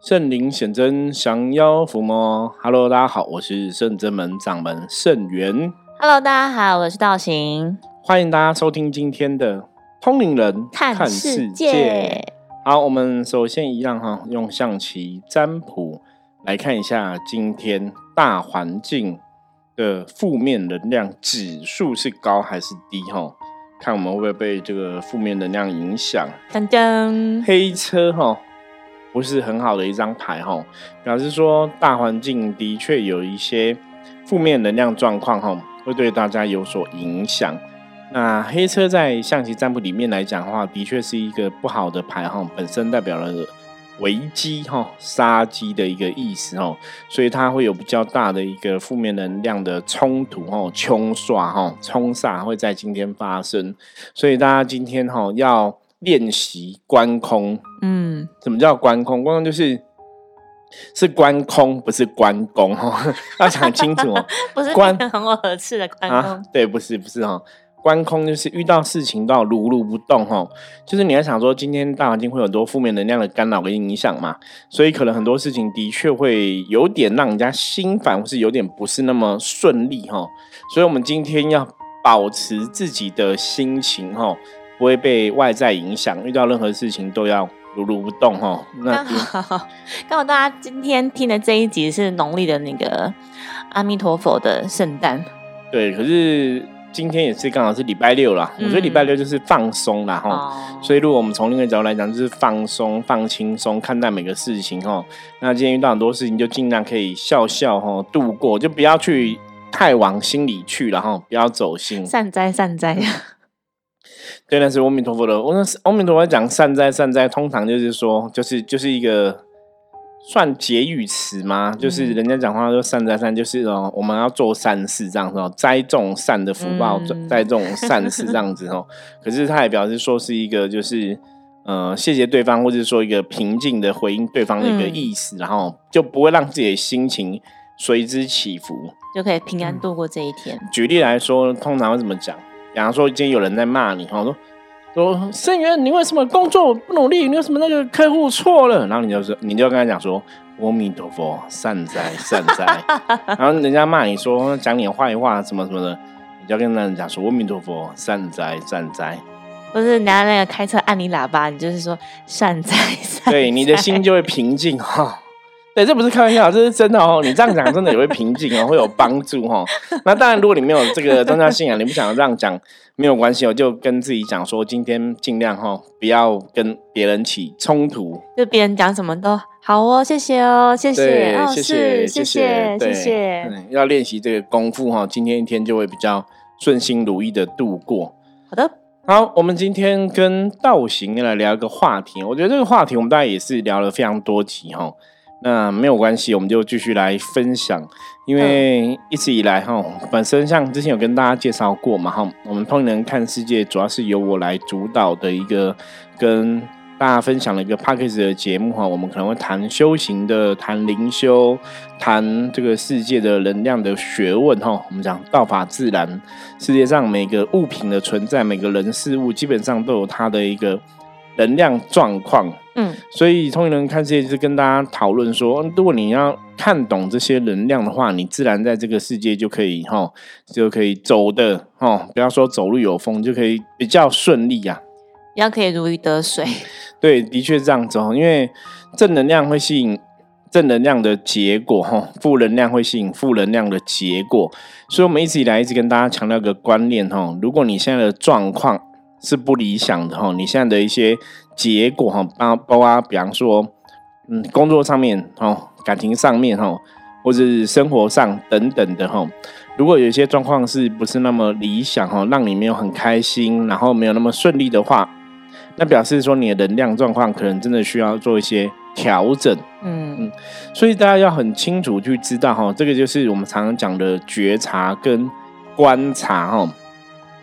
圣灵显真，降妖伏魔。Hello，大家好，我是圣真门掌门圣元。Hello，大家好，我是道行。欢迎大家收听今天的通灵人看世界。好，我们首先一样哈，用象棋占卜来看一下今天大环境的负面能量指数是高还是低哈？看我们会不会被这个负面能量影响。噔噔，黑车哈。不是很好的一张牌哈，表示说大环境的确有一些负面能量状况哈，会对大家有所影响。那黑车在象棋占卜里面来讲的话，的确是一个不好的牌哈，本身代表了危机哈、杀机的一个意思哦，所以它会有比较大的一个负面能量的冲突哈、冲刷哈、冲煞会在今天发生，所以大家今天哈要。练习观空，嗯，什么叫观空？观空就是是观空，不是关公哈，要讲清楚哦。不是观很合适的观空，对，不是不是哈，观空就是遇到事情都要如如不动哈，就是你要想说今天大环境会有很多负面能量的干扰跟影响嘛，所以可能很多事情的确会有点让人家心烦，或是有点不是那么顺利哈，所以我们今天要保持自己的心情哈。不会被外在影响，遇到任何事情都要如如不动哈。那好，刚好大家今天听的这一集是农历的那个阿弥陀佛的圣诞。对，可是今天也是刚好是礼拜六啦。我觉得礼拜六就是放松啦哈。所以如果我们从另一个角度来讲，就是放松、放轻松看待每个事情哈。那今天遇到很多事情，就尽量可以笑笑哈度过，就不要去太往心里去了哈，不要走心。善哉善哉。对，那是阿弥陀佛的。我那是阿弥陀佛讲善哉善哉，通常就是说，就是就是一个算结语词吗？就是人家讲话说善哉善，就是哦，我们要做善事这样子哦，栽种善的福报，栽种善事这样子哦。可是他也表示说是一个就是呃，谢谢对方，或者说一个平静的回应对方的一个意思，然后就不会让自己的心情随之起伏，就可以平安度过这一天。举例来说，通常会怎么讲？比方说，今天有人在骂你，哈，说说生源，你为什么工作不努力？你为什么那个客户错了？然后你就说，你就跟他讲说，阿弥陀佛，善哉善哉。然后人家骂你说讲你坏话什么什么的，你就跟那人讲说，阿弥陀佛，善哉善哉。不是拿那个开车按你喇叭，你就是说善哉善。对，你的心就会平静哈。对，这不是开玩笑，这是真的哦。你这样讲真的也会平静哦，会有帮助哦。那当然，如果你没有这个宗教信仰，你不想这样讲，没有关系哦，就跟自己讲说，今天尽量哈，不要跟别人起冲突。就别人讲什么都好哦，谢谢哦，谢谢，谢谢，谢谢，谢谢。要练习这个功夫哈，今天一天就会比较顺心如意的度过。好的，好，我们今天跟道行来聊一个话题。我觉得这个话题我们大概也是聊了非常多集哈。那没有关系，我们就继续来分享。因为一直以来哈，本身像之前有跟大家介绍过嘛哈，我们通人看世界主要是由我来主导的一个跟大家分享的一个 p a c k a g e 的节目哈。我们可能会谈修行的，谈灵修，谈这个世界的能量的学问哈。我们讲道法自然，世界上每个物品的存在，每个人事物基本上都有它的一个。能量状况，嗯，所以通灵人看世界就是跟大家讨论说，如果你要看懂这些能量的话，你自然在这个世界就可以哈，就可以走的哈，不要说走路有风，就可以比较顺利呀，比较可以如鱼得水。对，的确这样子哦，因为正能量会吸引正能量的结果哈，负能量会吸引负能量的结果，所以我们一直以来一直跟大家强调一个观念哈，如果你现在的状况。是不理想的哈，你现在的一些结果哈，包包括比方说，嗯，工作上面哈，感情上面哈，或者是生活上等等的哈，如果有一些状况是不是那么理想哈，让你没有很开心，然后没有那么顺利的话，那表示说你的能量状况可能真的需要做一些调整，嗯。嗯，所以大家要很清楚去知道哈，这个就是我们常常讲的觉察跟观察哈。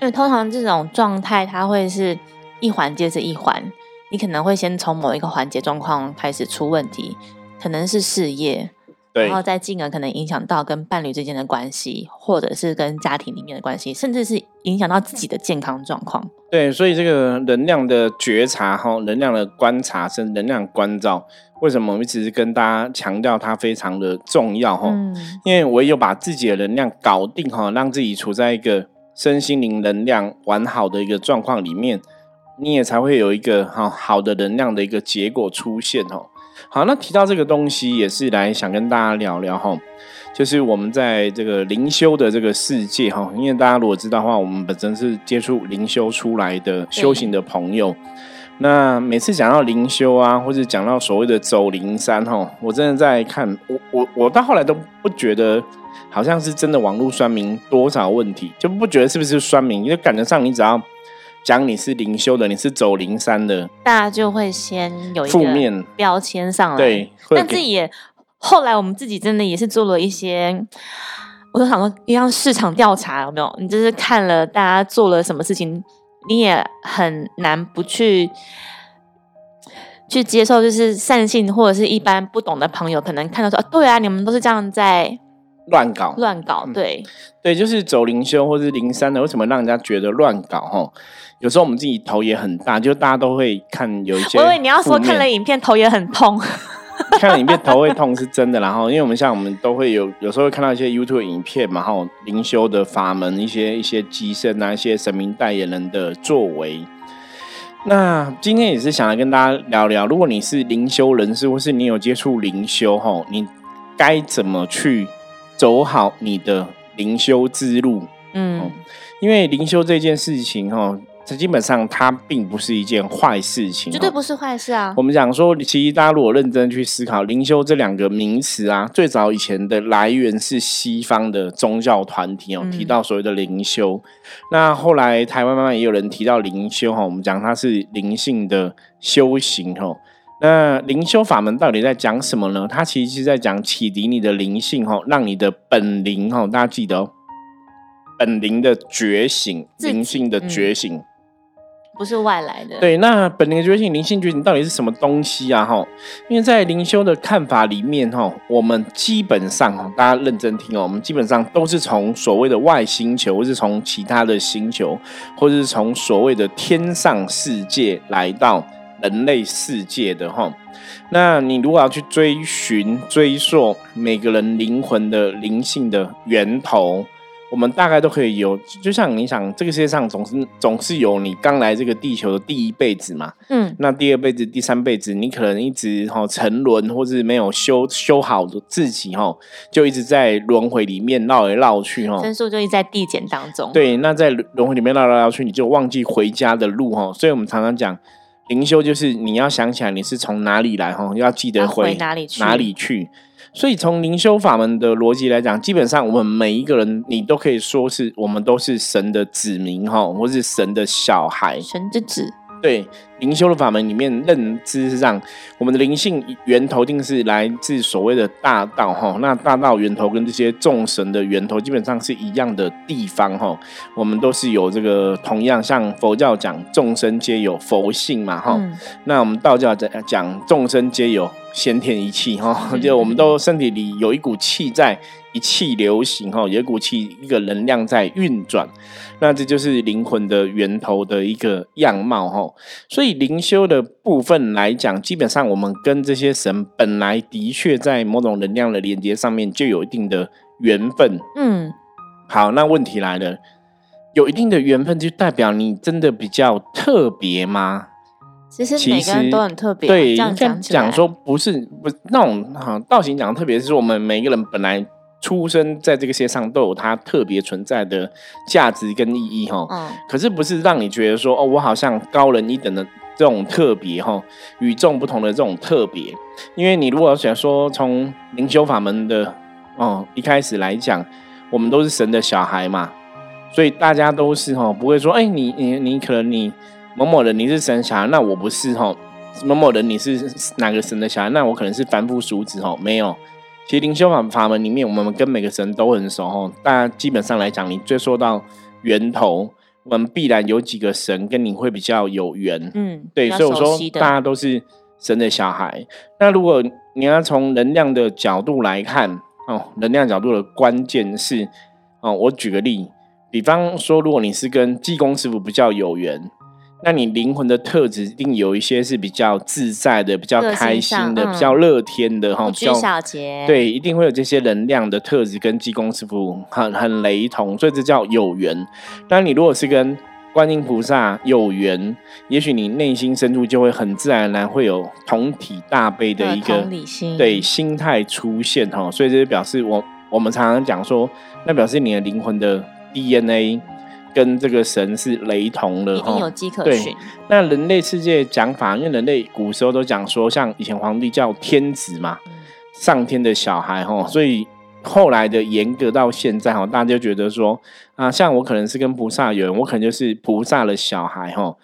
因为通常这种状态，它会是一环接着一环，你可能会先从某一个环节状况开始出问题，可能是事业，然后再进而可能影响到跟伴侣之间的关系，或者是跟家庭里面的关系，甚至是影响到自己的健康状况。对，所以这个能量的觉察哈，能量的观察，甚至能量关照，为什么我们一直跟大家强调它非常的重要哈？嗯，因为唯有把自己的能量搞定哈，让自己处在一个身心灵能量完好的一个状况里面，你也才会有一个哈好的能量的一个结果出现哦。好，那提到这个东西，也是来想跟大家聊聊哈，就是我们在这个灵修的这个世界哈，因为大家如果知道的话，我们本身是接触灵修出来的修行的朋友，那每次讲到灵修啊，或者讲到所谓的走灵山哈，我真的在看，我我我到后来都不觉得好像是真的网络酸民多少问题，就不觉得是不是酸民，因为感觉上你只要。讲你是灵修的，你是走灵山的，大家就会先有一负面标签上来。对，但自己也后来我们自己真的也是做了一些，我都想说一样市场调查有没有？你就是看了大家做了什么事情，你也很难不去去接受，就是善性或者是一般不懂的朋友可能看到说，对啊，你们都是这样在。乱搞，乱搞，对，对，就是走灵修或是灵山的，为什么让人家觉得乱搞？哈，有时候我们自己头也很大，就大家都会看有一些。我以为你要说看了影片头也很痛，看了影片头会痛是真的。然后，因为我们像我们都会有，有时候会看到一些 YouTube 影片嘛，哈，灵修的法门，一些一些机身啊，一些神明代言人的作为。那今天也是想来跟大家聊聊，如果你是灵修人士，或是你有接触灵修，吼，你该怎么去？走好你的灵修之路，嗯，因为灵修这件事情哈，这基本上它并不是一件坏事情，绝对不是坏事啊。我们讲说，其实大家如果认真去思考灵修这两个名词啊，最早以前的来源是西方的宗教团体哦，提到所谓的灵修。那后来台湾慢慢也有人提到灵修哈，我们讲它是灵性的修行哈。那灵修法门到底在讲什么呢？它其实是在讲启迪你的灵性，哈，让你的本灵，哈，大家记得哦，本灵的觉醒，灵性的觉醒，不是外来的。对，那本灵的觉醒，灵性觉醒到底是什么东西啊？哈，因为在灵修的看法里面，哈，我们基本上，哈，大家认真听哦，我们基本上都是从所谓的外星球，或是从其他的星球，或者是从所谓的天上世界来到。人类世界的哈，那你如果要去追寻、追溯每个人灵魂的灵性的源头，我们大概都可以有。就像你想，这个世界上总是总是有你刚来这个地球的第一辈子嘛，嗯，那第二辈子、第三辈子，你可能一直哈沉沦，或是没有修修好的自己哈，就一直在轮回里面绕来绕去哈，分数就一直在递减当中。对，那在轮回里面绕来绕去，你就忘记回家的路哈。所以我们常常讲。灵修就是你要想起来你是从哪里来哈，要记得回哪里去哪里去。所以从灵修法门的逻辑来讲，基本上我们每一个人，你都可以说是我们都是神的子民哈，或是神的小孩，神之子。对灵修的法门里面，认知上我们的灵性源头定是来自所谓的大道哈。那大道源头跟这些众神的源头基本上是一样的地方哈。我们都是有这个同样，像佛教讲众生皆有佛性嘛哈。那我们道教讲讲众生皆有先天一气哈，就我们都身体里有一股气在。一气流行哈，有一股气，一个能量在运转，那这就是灵魂的源头的一个样貌哈。所以灵修的部分来讲，基本上我们跟这些神本来的确在某种能量的连接上面就有一定的缘分。嗯，好，那问题来了，有一定的缘分就代表你真的比较特别吗？其实每个人都很特别。对，这样讲说不是不那种哈，道行讲的特别是我们每个人本来。出生在这个世界上都有它特别存在的价值跟意义哈，嗯，可是不是让你觉得说哦，我好像高人一等的这种特别哈，与众不同的这种特别。因为你如果想说从灵修法门的哦一开始来讲，我们都是神的小孩嘛，所以大家都是哈，不会说哎，你你你可能你某某人你是神小孩，那我不是哈，某某人你是哪个神的小孩，那我可能是凡夫俗子哦，没有。其实灵修法法门里面，我们跟每个神都很熟哈。但基本上来讲，你追溯到源头，我们必然有几个神跟你会比较有缘。嗯，对，所以我说大家都是神的小孩。那如果你要从能量的角度来看，哦，能量角度的关键是，哦，我举个例，比方说，如果你是跟济公师傅比较有缘。那你灵魂的特质一定有一些是比较自在的、比较开心的、比较乐天的哈，比较小节。对，一定会有这些能量的特质跟济公师傅很很雷同，所以这叫有缘。但你如果是跟观音菩萨有缘，也许你内心深处就会很自然而然会有同体大悲的一个对心态出现哈。所以这就表示我我们常常讲说，那表示你的灵魂的 DNA。跟这个神是雷同的哈，有迹可循。那人类世界讲法，因为人类古时候都讲说，像以前皇帝叫天子嘛，上天的小孩哈，所以后来的严格到现在哈，大家就觉得说啊，像我可能是跟菩萨有缘，我可能就是菩萨的小孩哈。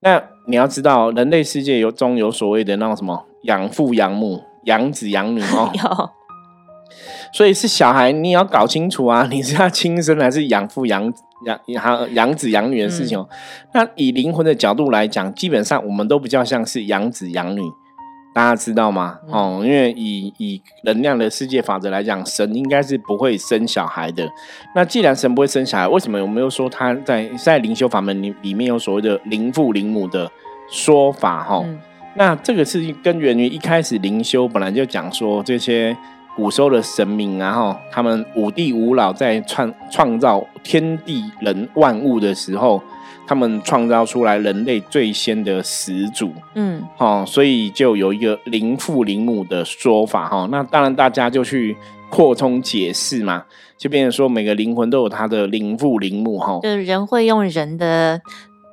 那你要知道，人类世界有中有所谓的那种什么养父养母、养子养女哦，有。所以是小孩，你也要搞清楚啊，你是他亲生还是养父养？养养养子养女的事情哦，那以灵魂的角度来讲，基本上我们都比较像是养子养女，大家知道吗？哦，因为以以能量的世界法则来讲，神应该是不会生小孩的。那既然神不会生小孩，为什么我们又说他在在灵修法门里里面有所谓的灵父灵母的说法？哈，那这个事情根源于一开始灵修本来就讲说这些。古时候的神明，啊，哈他们五帝五老在创创造天地人万物的时候，他们创造出来人类最先的始祖，嗯，哦，所以就有一个灵父灵母的说法，哈，那当然大家就去扩充解释嘛，就变成说每个灵魂都有他的灵父灵母，哈，就是人会用人的。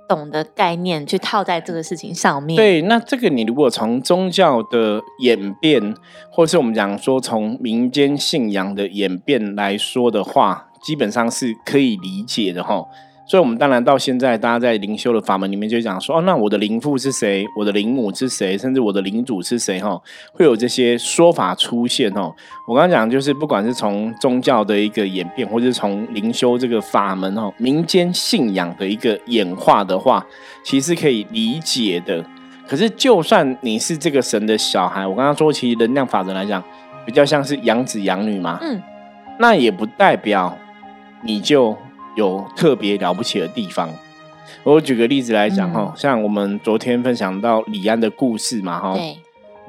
懂的概念去套在这个事情上面。对，那这个你如果从宗教的演变，或是我们讲说从民间信仰的演变来说的话，基本上是可以理解的哈。所以，我们当然到现在，大家在灵修的法门里面就讲说，哦，那我的灵父是谁？我的灵母是谁？甚至我的灵主是谁？哈，会有这些说法出现哦。我刚刚讲，就是不管是从宗教的一个演变，或者是从灵修这个法门哦，民间信仰的一个演化的话，其实可以理解的。可是，就算你是这个神的小孩，我刚刚说，其实能量法则来讲，比较像是养子养女嘛，嗯，那也不代表你就。有特别了不起的地方，我举个例子来讲哈，像我们昨天分享到李安的故事嘛哈，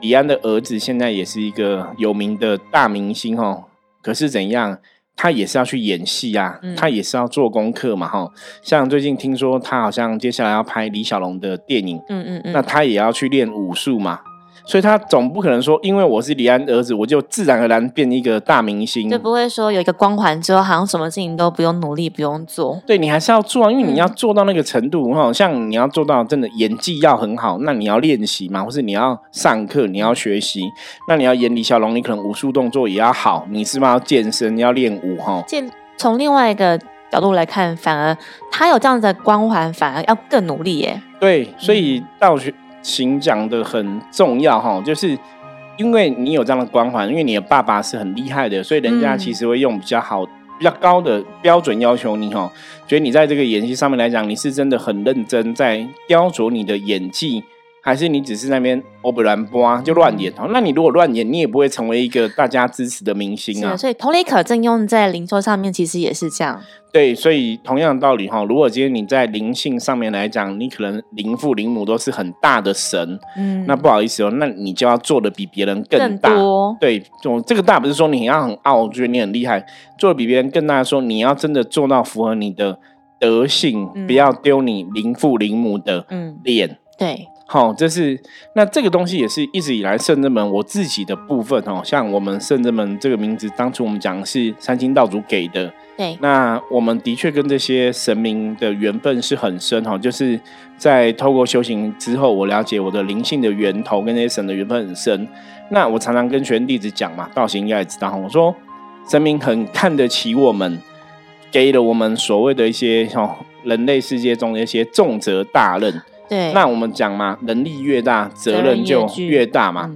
李安的儿子现在也是一个有名的大明星哈，可是怎样，他也是要去演戏啊，他也是要做功课嘛哈，像最近听说他好像接下来要拍李小龙的电影，嗯嗯嗯，那他也要去练武术嘛。所以他总不可能说，因为我是李安儿子，我就自然而然变一个大明星，就不会说有一个光环之后，好像什么事情都不用努力，不用做。对你还是要做啊，因为你要做到那个程度，哈，像你要做到真的演技要很好，那你要练习嘛，或是你要上课，你要学习。那你要演李小龙，你可能武术动作也要好，你是不是要健身，你要练武？哈，健从另外一个角度来看，反而他有这样子的光环，反而要更努力耶。对，所以道学。行讲的很重要哈，就是因为你有这样的光环，因为你的爸爸是很厉害的，所以人家其实会用比较好、比较高的标准要求你哈，觉得你在这个演戏上面来讲，你是真的很认真，在雕琢你的演技。还是你只是那边欧不兰波就乱演哦？那你如果乱演，你也不会成为一个大家支持的明星啊。所以同理可证用在灵修上面，其实也是这样。对，所以同样的道理哈，如果今天你在灵性上面来讲，你可能灵父灵母都是很大的神，嗯，那不好意思哦，那你就要做的比别人更大。对，就这个大不是说你要很傲，觉得你很厉害，做的比别人更大的时候，你要真的做到符合你的德性，不要丢你灵父灵母的脸。对。好，这是那这个东西也是一直以来圣人门我自己的部分哦。像我们圣人门这个名字，当初我们讲是三清道主给的。对，那我们的确跟这些神明的缘分是很深哈。就是在透过修行之后，我了解我的灵性的源头跟那些神的缘分很深。那我常常跟学生弟子讲嘛，道行应该也知道，我说神明很看得起我们，给了我们所谓的一些哦人类世界中的一些重责大任。对，那我们讲嘛，能力越大，责任就越大嘛。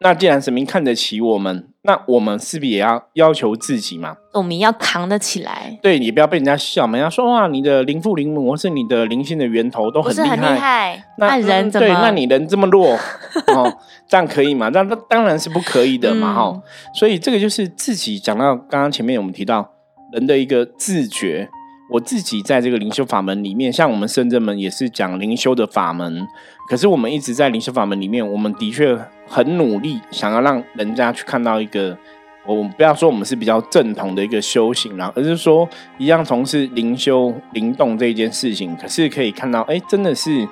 那既然神明看得起我们，那我们是不是也要要求自己嘛？我们要扛得起来，对你不要被人家笑嘛，人家说哇，你的灵父灵母或是你的灵性的源头都很厉害，害，那人怎么？对，那你人这么弱 哦，这样可以吗？那那当然是不可以的嘛，哈、嗯所以这个就是自己讲到刚刚前面我们提到人的一个自觉。我自己在这个灵修法门里面，像我们圣正门也是讲灵修的法门，可是我们一直在灵修法门里面，我们的确很努力，想要让人家去看到一个，我们不要说我们是比较正统的一个修行啦，而是说一样从事灵修灵动这一件事情，可是可以看到，哎，真的是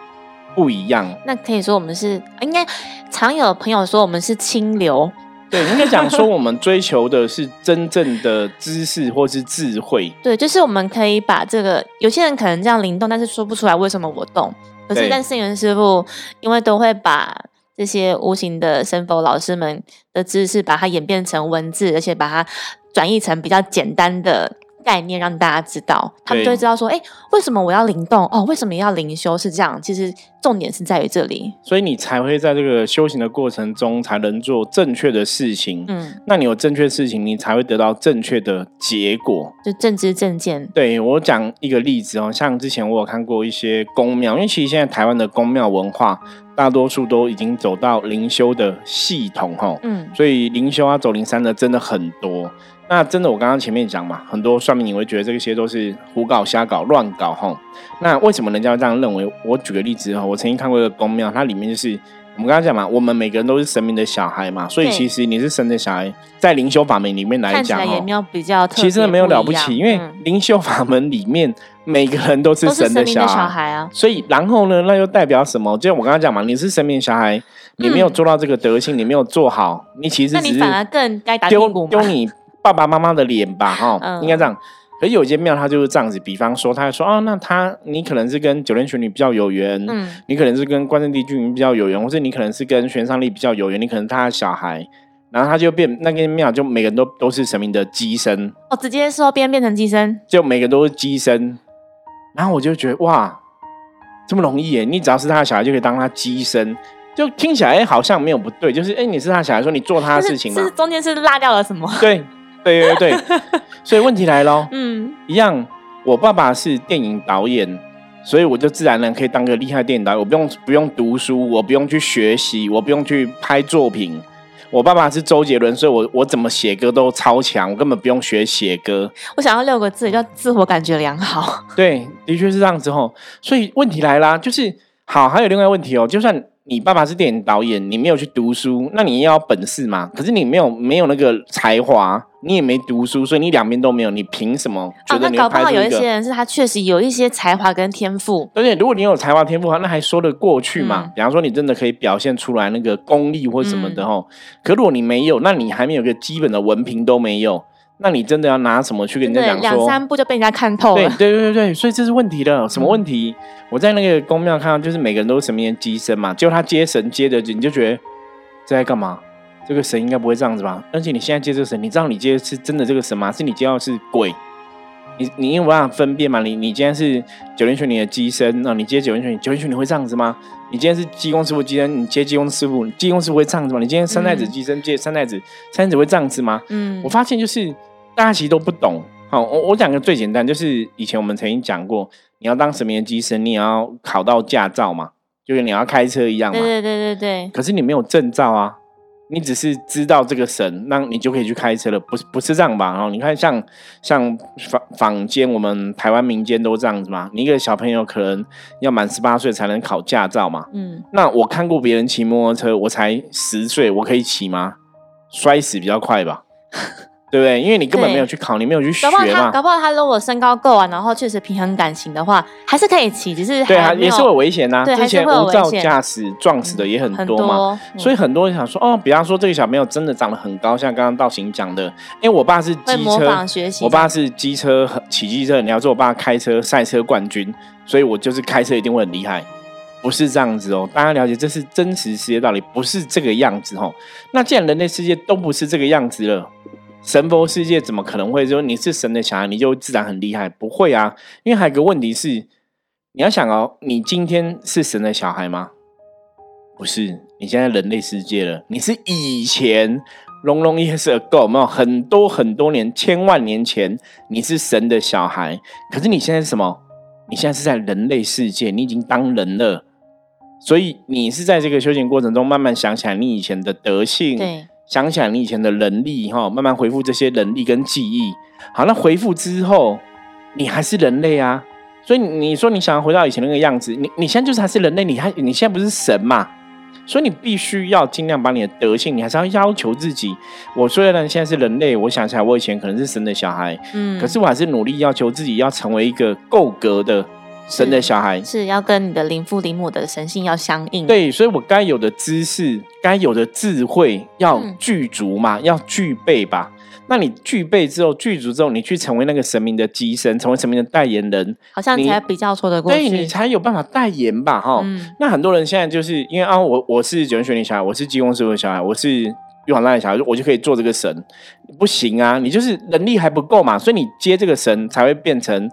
不一样。那可以说我们是应该常有朋友说我们是清流，对，应该讲说我们追求的是真正的知识或是智慧。对，就是我们可以把这个，有些人可能这样灵动，但是说不出来为什么我动。可是对但圣元师傅因为都会把这些无形的神佛老师们的知识，把它演变成文字，而且把它转译成比较简单的概念，让大家知道，他们就会知道说，哎，为什么我要灵动？哦，为什么要灵修？是这样，其实重点是在于这里。所以你才会在这个修行的过程中，才能做正确的事情。嗯，那你有正确的事情，你才会得到正确的结果。就正知正见。对我讲一个例子哦，像之前我有看过一些宫庙，因为其实现在台湾的宫庙文化，大多数都已经走到灵修的系统哈，嗯，所以灵修啊、走灵山的真的很多。那真的，我刚刚前面讲嘛，很多算命你会觉得这些都是胡搞、瞎搞、乱搞哈。那为什么人家会这样认为？我举个例子哈，我曾经看过一个宫庙，它里面就是我们刚刚讲嘛，我们每个人都是神明的小孩嘛，所以其实你是神的小孩，在灵修法门里面来讲哦，来也没有比较特别，其实真的没有了不起，因为嗯灵修法门里面每个人都是神的小孩。啊。所以，然后呢，那又代表什么？就我刚刚讲嘛，你是神明小孩，你没有做到这个德性，你没有做好，你其实只是那你反而更该打屁丢股丢你爸爸妈妈的脸吧，哈、嗯应该这样。可是有些庙它就是这样子，比方说，他说哦，那他你可能是跟九天玄女比较有缘，嗯，你可能是跟关圣帝君比较有缘，或者你可能是跟玄上帝比较有缘，你可能他的小孩，然后他就变那个庙就每个人都都是神明的机身，哦，直接说变变成机身，就每个都是机身，然后我就觉得哇，这么容易耶！你只要是他的小孩就可以当他机身，就听起来哎好像没有不对，就是哎你是他小孩，说你做他的事情嘛是，中间是落掉了什么？对对对对，所以问题来喽，嗯，一样，我爸爸是电影导演。所以我就自然而然可以当个厉害的电影导演，我不用不用读书，我不用去学习，我不用去拍作品。我爸爸是周杰伦，所以我我怎么写歌都超强，我根本不用学写歌。我想要六个字，叫自我感觉良好。对，的确是这样子吼。所以问题来啦，就是好，还有另外一个问题哦，就算你爸爸是电影导演，你没有去读书，那你也要有本事嘛。可是你没有没有那个才华，你也没读书，所以你两边都没有，你凭什么觉哦，得搞不好？有一些人是他确实有一些才华跟天赋，而且如果你有才华天赋的话，那还说得过去嘛。嗯比方说，你真的可以表现出来那个功力或什么的吼。可如果你没有，那你还没有个基本的文凭都没有，那你真的要拿什么去跟人家，讲说？两三步就被人家看透对了。对对对，所以这是问题的。什么问题？我在那个公庙看到，就是每个人都是神明的机身嘛，就他接神接的，你就觉得这在干嘛？这个神应该不会这样子吧？而且你现在接这个神，你知道你接的是真的这个神吗？是你接到的是鬼？你你有办法分辨嘛？你你今天是九天玄女的机身，那、你接九天玄女，九天玄女会这样子吗？你今天是济公师傅机身，你接济公师傅，济公师傅会这样子吗？你今天三代子嗯机身接三代子，三太子会这样子吗？嗯我，发现就是大家其实都不懂。好，我我讲个最简单，就是以前我们曾经讲过，你要当神明的机身，你也要考到驾照嘛，就是你要开车一样嘛。对对对对对，可是你没有证照啊，你只是知道这个神，那你就可以去开车了，不是不是这样吧？然后你看像像坊坊间，我们台湾民间都这样子嘛，你一个小朋友可能要满十八岁才能考驾照嘛。嗯，那我看过别人骑摩托车，我才十岁，我可以骑吗？摔死比较快吧，对不对？因为你根本对没有去考，你没有去学搞不好他嘛。搞不好他如果身高够啊，然后确实平衡感情的话，还是可以骑，只是对啊，也是会有危险呐、对之前无照驾驶撞死的也很很多嘛。多，所以以很多人想说，哦，比方说这个小朋友真的长得很高，像刚刚道行讲的，因为我爸是机车，学习。我爸是机车很骑机车很厉害，说我爸开车赛车冠军，所以我就是开车一定会很厉害，不是这样子哦。大家了解，这是真实世界道理，不是这个样子哦。那既然人类世界都不是这个样子了。神佛世界怎么可能会说你是神的小孩，你就自然很厉害？不会啊，因为还有个问题是，你要想哦，你今天是神的小孩吗？不是，你现在人类世界了，你是以前 long long years ago 没有很多很多年千万年前你是神的小孩，可是你现在是什么？你现在是在人类世界，你已经当人了，所以你是在这个修行过程中慢慢想起来你以前的德性，对，想想你以前的能力哈，慢慢恢复这些能力跟记忆。好，那恢复之后，你还是人类啊，所以你说你想要回到以前那个样子，你你现在就是还是人类，你还你现在不是神嘛？所以你必须要尽量把你的德性，你还是要要求自己。我虽然现在是人类，我想起来我以前可能是神的小孩，嗯，可是我还是努力要求自己要成为一个够格的神的小孩。是要跟你的灵父灵母的神性要相应。对，所以我该有的知识、该有的智慧要嗯具足嘛，要具备吧。那你具备之后，具足之后，你去成为那个神明的机身，成为神明的代言人，好像才比较说得过对你。才有办法代言吧，哈。嗯那很多人现在就是因为啊，我我是九元玄女小孩，我是济公师傅的小孩，我是玉皇大帝小孩，我就可以做这个神，不行啊，你就是能力还不够嘛，所以你接这个神才会变成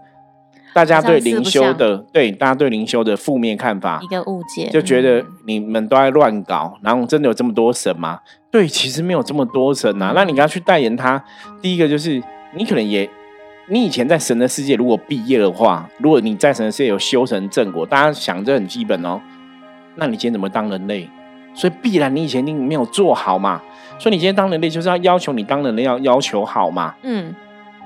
大家对灵修的，对大家对灵修的负面看法一，个误解，就觉得嗯你们都在乱搞，然后真的有这么多神吗？对，其实没有这么多神啊。那你要去代言他，第一个就是你可能也，你以前在神的世界如果毕业的话，如果你在神的世界有修成正果，大家想这很基本哦。那你今天怎么当人类？所以必然你以前你没有做好嘛。所以你今天当人类就是要要求你当人类要要求好嘛。嗯，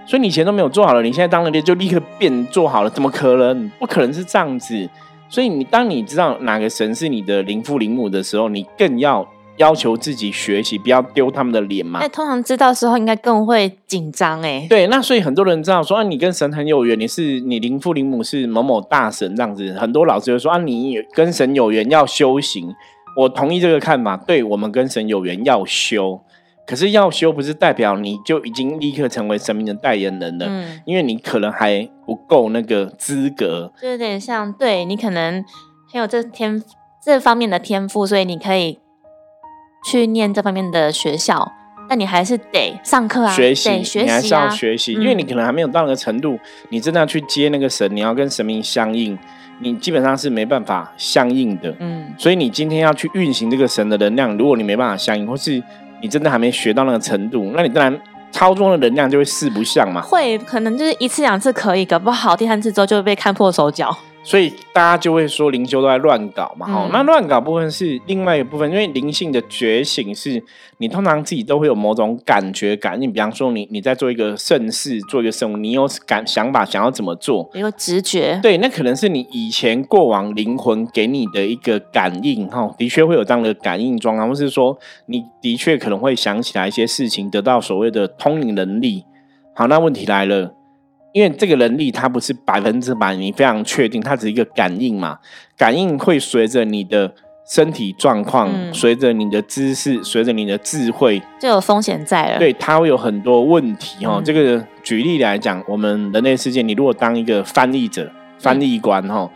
所以你以前都没有做好了，你现在当了爹就立刻变做好了，怎么可能？不可能是这样子。所以你当你知道哪个神是你的灵父灵母的时候，你更要要求自己学习，不要丢他们的脸嘛那。通常知道的时候应该更会紧张哎。对，那所以很多人知道说啊，你跟神很有缘，你是你灵父灵母是某某大神这样子，很多老师就说啊，你跟神有缘要修行，我同意这个看法，对我们跟神有缘要修，可是要修不是代表你就已经立刻成为神明的代言人了，嗯，因为你可能还不够那个资格。就有点像，对你可能很有这天这方面的天赋，所以你可以去念这方面的学校，但你还是得上课啊，学习，你还是要学习，嗯因为你可能还没有到那个程度，你真的要去接那个神，你要跟神明相应，你基本上是没办法相应的。嗯，所以你今天要去运行这个神的能量，如果你没办法相应，或是你真的还没学到那个程度，那你当然操作的能量就会四不像嘛。会可能就是一次两次可以，搞不好第三次之后就会被看破手脚。所以大家就会说灵修都在乱搞嘛，哈、嗯那乱搞部分是另外一个部分，因为灵性的觉醒是你通常自己都会有某种感觉感应，比方说你你在做一个盛事，做一个圣物，你有感想法想要怎么做，有个直觉，对，那可能是你以前过往灵魂给你的一个感应，哈，的确会有这样的感应状况，或是说你的确可能会想起来一些事情，得到所谓的通灵能力。好，那问题来了，因为这个能力它不是百分之百，你非常确定，它只是一个感应嘛，感应会随着你的身体状况，嗯。随着你的知识，随着你的智慧，就有风险在了。，对，它会有很多问题哈、嗯。这个举例来讲，我们人类世界，你如果当一个翻译者、翻译官哈、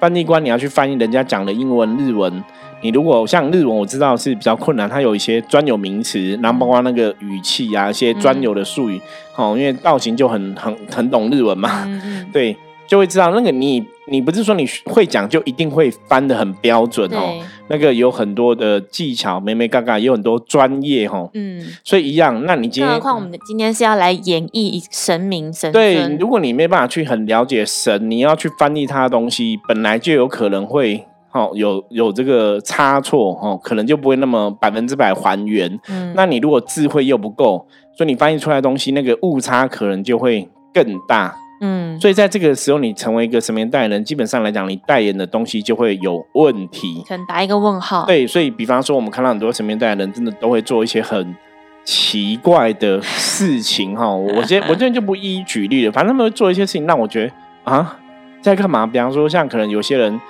翻译官你要去翻译人家讲的英文、日文，你如果像日文，我知道是比较困难，它有一些专有名词，然后包括那个语气啊，一些专有的术语，哦、因为道行就很很很懂日文嘛，对，就会知道那个你你不是说你会讲就一定会翻的很标准哦，那个有很多的技巧，美美嘎嘎，也有很多专业哈、哦。嗯。所以一样，那你今天更何况我们今天是要来演绎神明神对，如果你没办法去很了解神，你要去翻译他的东西，本来就有可能会哦有有这个差错哦，可能就不会那么百分之百还原。嗯，那你如果智慧又不够，所以你翻译出来的东西那个误差可能就会更大。嗯，所以在这个时候，你成为一个神明代言人，基本上来讲，你代言的东西就会有问题。可能打一个问号。，对，所以比方说，我们看到很多神明代言人，真的都会做一些很奇怪的事情哈。我今天我今天就不一一举例了，反正他们会做一些事情，让我觉得啊，在干嘛？比方说，像可能有些人，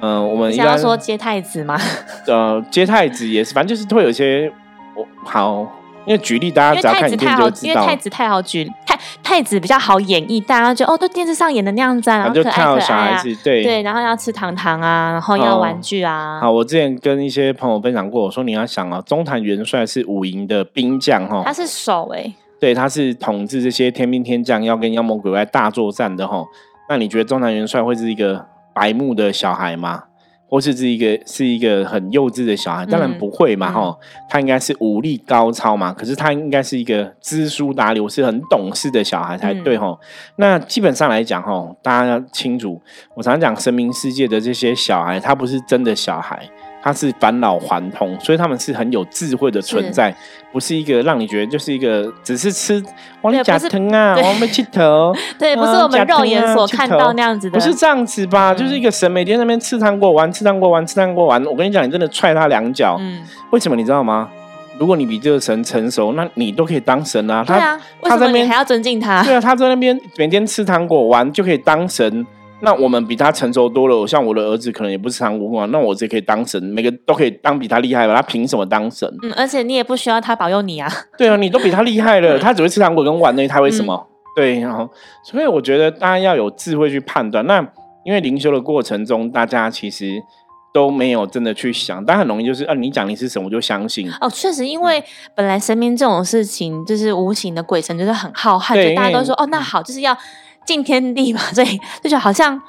嗯、我们你想要说接太子吗？呃接太子也是，反正就是会有一些我好，因为举例大家只要看影太好片就，知道因为太。子太好举，太太子比较好演绎，大家觉得哦，都电视上演的那样子啊，然然后就后可爱看到小可爱啊，孩子对对，然后要吃糖糖啊，然后要哦玩具啊，好，我之前跟一些朋友分享过，我说你要想啊，中坛元帅是五营的兵将哈，他是守哎，对，他是统治这些天兵天将，要跟妖魔鬼怪大作战的哈。那你觉得中坛元帅会是一个白目的小孩吗？或是是一个是一个很幼稚的小孩，当然不会嘛，哈，他应该是武力高超嘛，可是他应该是一个知书达理，是很懂事的小孩才对，哈。那基本上来讲，哈，大家要清楚，我常常讲神明世界的这些小孩，他不是真的小孩。他是返老还童，所以他们是很有智慧的存在，不是一个让你觉得就是一个只是吃往里夹疼啊，往里去头，对，不是我们肉眼所看到那样子的，不是这样子吧？就是一个神每天那边吃糖果玩，吃糖果玩，吃糖果玩。我跟你讲，你真的踹他两脚，嗯，为什么你知道吗？如果你比这个神成熟，那你都可以当神啊。对啊，他在那边还要尊敬他？对啊，他在那边每天吃糖果玩就可以当神。那我们比他成熟多了，像我的儿子可能也不是唐国啊，那我这可以当神，每个都可以当比他厉害吧？他凭什么当神？嗯，而且你也不需要他保佑你啊。对啊，你都比他厉害了，他只会吃糖果跟玩呢，他为什么？对，然后所以我觉得大家要有智慧去判断。那因为灵修的过程中，大家其实都没有真的去想，但很容易就是啊，你讲你是神，我就相信。哦，确实，因为本来神明这种事情就是无形的鬼神，就是很浩瀚，就大家都说哦，那好，就是要。敬天地嘛，所以就觉得好像，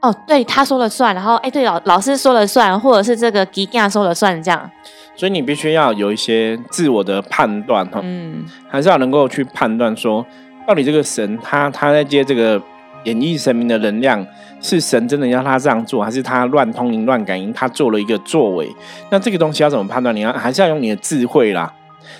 哦，对，他说了算，然后哎，对老老师说了算，或者是这个吉亚说了算，这样。所以你必须要有一些自我的判断哈，嗯，还是要能够去判断说，到底这个神他他在接这个演绎神明的能量，是神真的要他这样做，还是他乱通灵乱感应，他做了一个作为？那这个东西要怎么判断？你要还是要用你的智慧啦，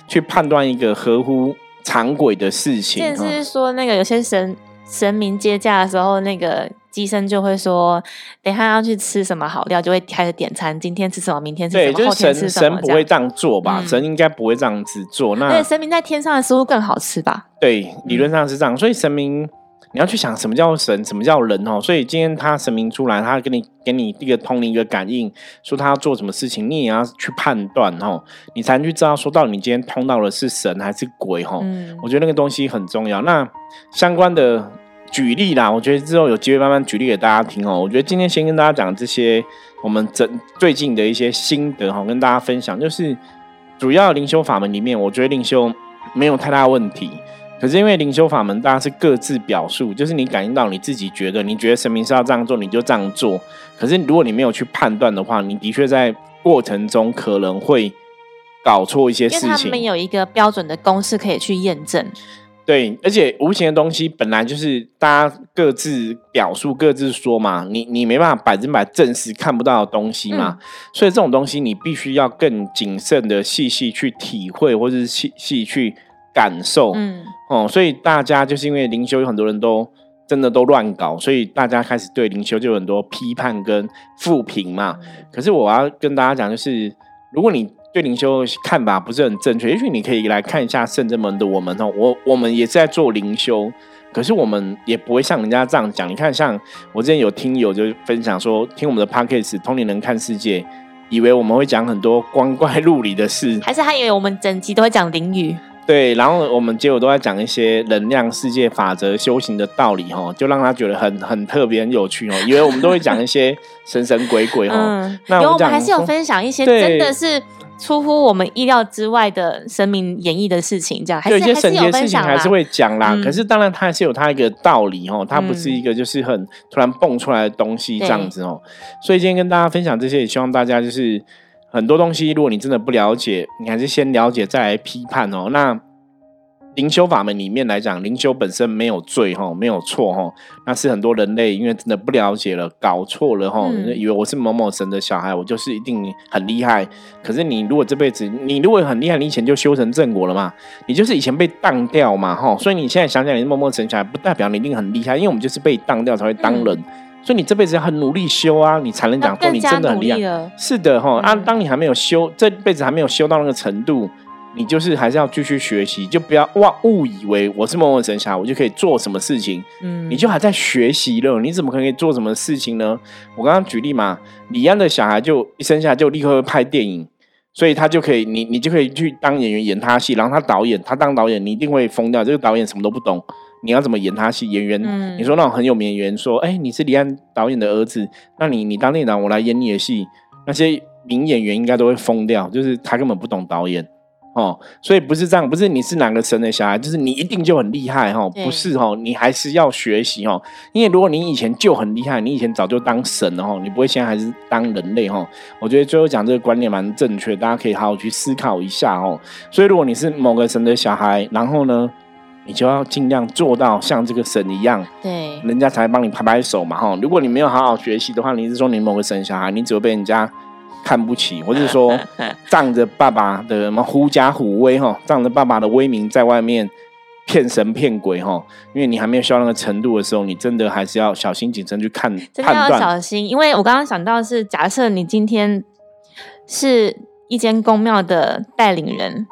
去判断一个合乎常轨的事情。甚至是说那个有些神。神明接驾的时候，那个机身就会说：“等下要去吃什么好料，就会开始点餐。今天吃什么，明天吃什么，后天吃什么。”神不会这样做吧？神应该不会这样子做。那对神明在天上的食物更好吃吧？对，理论上是这样。所以神明，你要去想什么叫神，什么叫人哦。所以今天他神明出来，他给你给你一个通灵一个感应，说他要做什么事情，你也要去判断哦，你才能去知道说到底你今天通到的是神还是鬼哦。嗯，我觉得那个东西很重要。那相关的。举例啦，我觉得之后有机会慢慢举例给大家听哦。我觉得今天先跟大家讲这些我们整最近的一些心得哈，跟大家分享。就是主要灵修法门里面，我觉得灵修没有太大问题。可是因为灵修法门，大家是各自表述，就是你感应到你自己觉得，你觉得神明是要这样做，你就这样做。可是如果你没有去判断的话，你的确在过程中可能会搞错一些事情。因为他们有一个标准的公式可以去验证。对，而且无形的东西本来就是大家各自表述、各自说嘛，你你没办法百分百证实看不到的东西嘛，所以这种东西你必须要更谨慎的、细细去体会，或者是细细去感受。嗯，哦，所以大家就是因为灵修有很多人都真的都乱搞，所以大家开始对灵修就有很多批判跟负评嘛。可是我要跟大家讲，就是如果你对灵修看法不是很正确，也许你可以来看一下圣真门的我们哦，我我们也是在做灵修，可是我们也不会像人家这样讲。你看，像我之前有听友就分享说，听我们的 podcast《通灵人看世界》，以为我们会讲很多光怪陆离的事，还是他以为我们整集都会讲灵语？对，然后我们结果都在讲一些能量世界法则、修行的道理哦，就让他觉得很很特别、很有趣哦，以为我们都会讲一些神神鬼鬼哈。那我们还是有分享一些真的是。出乎我们意料之外的神明演绎的事情，这样有一些神奇的事情还是会讲啦。可是当然，它还是有它一个道理哦，它不是一个就是很突然蹦出来的东西这样子哦。所以今天跟大家分享这些，也希望大家就是很多东西，如果你真的不了解，你还是先了解再来批判哦。那。灵修法门里面来讲，灵修本身没有罪哈，没有错哈，那是很多人类因为真的不了解了，搞错了哈，以为我是某某神的小孩，我就是一定很厉害。可是你如果这辈子你如果很厉害，你以前就修成正果了嘛，你就是以前被当掉嘛哈，所以你现在想想你是某某神小孩，不代表你一定很厉害，因为我们就是被当掉才会当人，所以你这辈子要很努力修啊，你才能讲说你真的很厉害。是的哈，啊，当你还没有修，这辈子还没有修到那个程度。你就是还是要继续学习，就不要忘误以为我是某某神侠，我就可以做什么事情。嗯，你就还在学习了，你怎么可以做什么事情呢？我刚刚举例嘛，李安的小孩就一生下就立刻会拍电影，所以他就可以，你你就可以去当演员演他戏，然后他导演，他当导演，你一定会疯掉。这个导演什么都不懂，你要怎么演他戏？演员，你说那种很有名演员说，哎，你是李安导演的儿子，那你你当队长，我来演你的戏，那些名演员应该都会疯掉，就是他根本不懂导演。哦，所以不是这样，不是你是哪个神的小孩，就是你一定就很厉害哈，对不是哈，你还是要学习哈，因为如果你以前就很厉害，你以前早就当神了哈，你不会现在还是当人类哈。我觉得最后讲这个观念蛮正确，大家可以好好去思考一下哦。所以如果你是某个神的小孩，然后呢，你就要尽量做到像这个神一样，对，人家才帮你拍拍手嘛哈。如果你没有好好学习的话，你是说你某个神小孩，你只会被人家看不起，或者说 仗着爸爸的什么狐假虎威哈，仗着爸爸的威名在外面骗神骗鬼哈。因为你还没有修到那个程度的时候，你真的还是要小心谨慎去看真的要判断。小心，因为我刚刚想到是，假设你今天是一间公庙的带领人，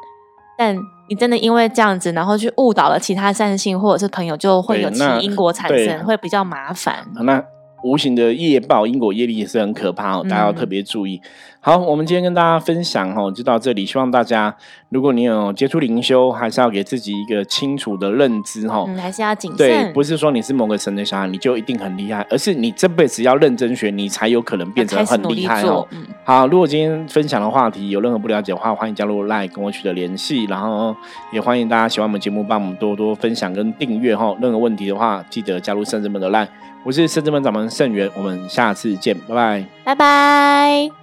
但你真的因为这样子，然后去误导了其他善信或者是朋友，就会有其因果产生，会比较麻烦。那无形的业报、因果业力也是很可怕哦，大家要嗯特别注意。好，我们今天跟大家分享哦，就到这里。希望大家，如果你有接触灵修，还是要给自己一个清楚的认知哈。嗯，还是要谨慎对，不是说你是某个神的小孩，你就一定很厉害，而是你这辈子要认真学，你才有可能变成很厉害哦。。嗯，好，如果今天分享的话题有任何不了解的话，欢迎加入 LINE 跟我取得联系，然后也欢迎大家喜欢我们节目，帮我们多多分享跟订阅哈。任何问题的话，记得加入圣智门的 LINE。我是圣智门掌门圣元，我们下次见，拜拜。拜拜。